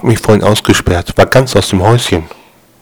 Hab mich vorhin ausgesperrt, war ganz aus dem Häuschen.